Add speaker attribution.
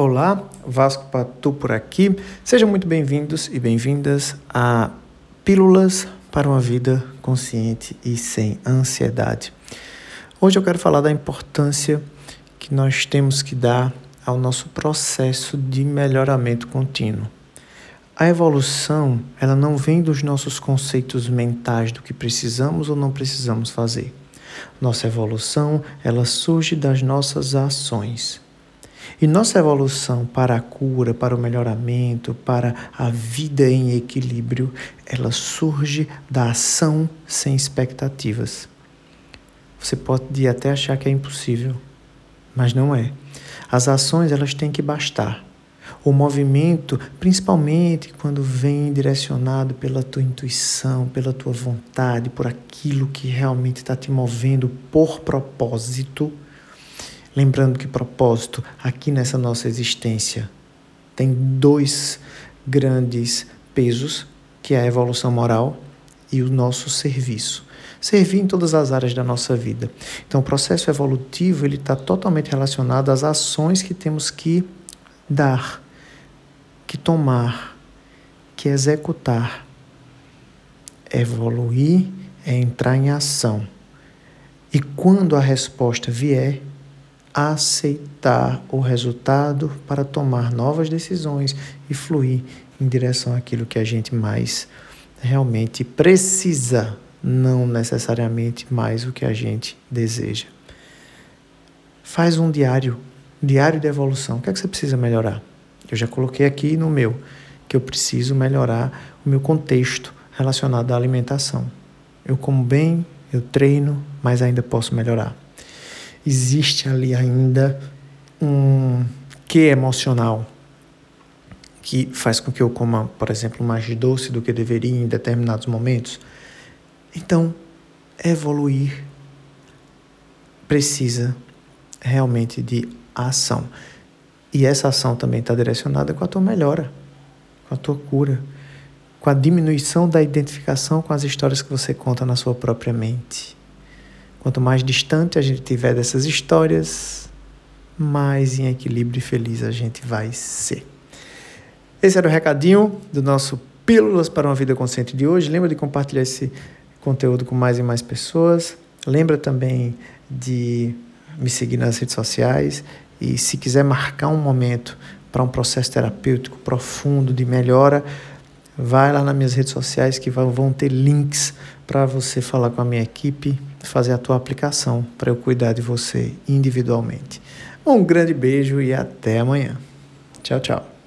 Speaker 1: Olá, Vasco Patu por aqui. Sejam muito bem-vindos e bem-vindas a Pílulas para uma Vida Consciente e Sem Ansiedade. Hoje eu quero falar da importância que nós temos que dar ao nosso processo de melhoramento contínuo. A evolução, ela não vem dos nossos conceitos mentais do que precisamos ou não precisamos fazer. Nossa evolução, ela surge das nossas ações. E nossa evolução para a cura, para o melhoramento, para a vida em equilíbrio, ela surge da ação sem expectativas. Você pode até achar que é impossível, mas não é. As ações elas têm que bastar. O movimento, principalmente quando vem direcionado pela tua intuição, pela tua vontade, por aquilo que realmente está te movendo por propósito, Lembrando que propósito aqui nessa nossa existência tem dois grandes pesos, que é a evolução moral e o nosso serviço. Servir em todas as áreas da nossa vida. Então, o processo evolutivo ele está totalmente relacionado às ações que temos que dar, que tomar, que executar. Evoluir é entrar em ação. E quando a resposta vier, aceitar o resultado para tomar novas decisões e fluir em direção àquilo que a gente mais realmente precisa, não necessariamente mais o que a gente deseja. Faz um diário, diário de evolução. O que é que você precisa melhorar? Eu já coloquei aqui no meu que eu preciso melhorar o meu contexto relacionado à alimentação. Eu como bem, eu treino, mas ainda posso melhorar existe ali ainda um que emocional que faz com que eu coma, por exemplo, mais doce do que deveria em determinados momentos. Então, evoluir precisa realmente de ação. E essa ação também está direcionada com a tua melhora, com a tua cura, com a diminuição da identificação com as histórias que você conta na sua própria mente. Quanto mais distante a gente tiver dessas histórias, mais em equilíbrio e feliz a gente vai ser. Esse era o recadinho do nosso Pílulas para uma Vida Consciente de hoje. Lembra de compartilhar esse conteúdo com mais e mais pessoas. Lembra também de me seguir nas redes sociais e se quiser marcar um momento para um processo terapêutico profundo de melhora, vai lá nas minhas redes sociais que vão ter links para você falar com a minha equipe, fazer a tua aplicação para eu cuidar de você individualmente. Um grande beijo e até amanhã. Tchau, tchau.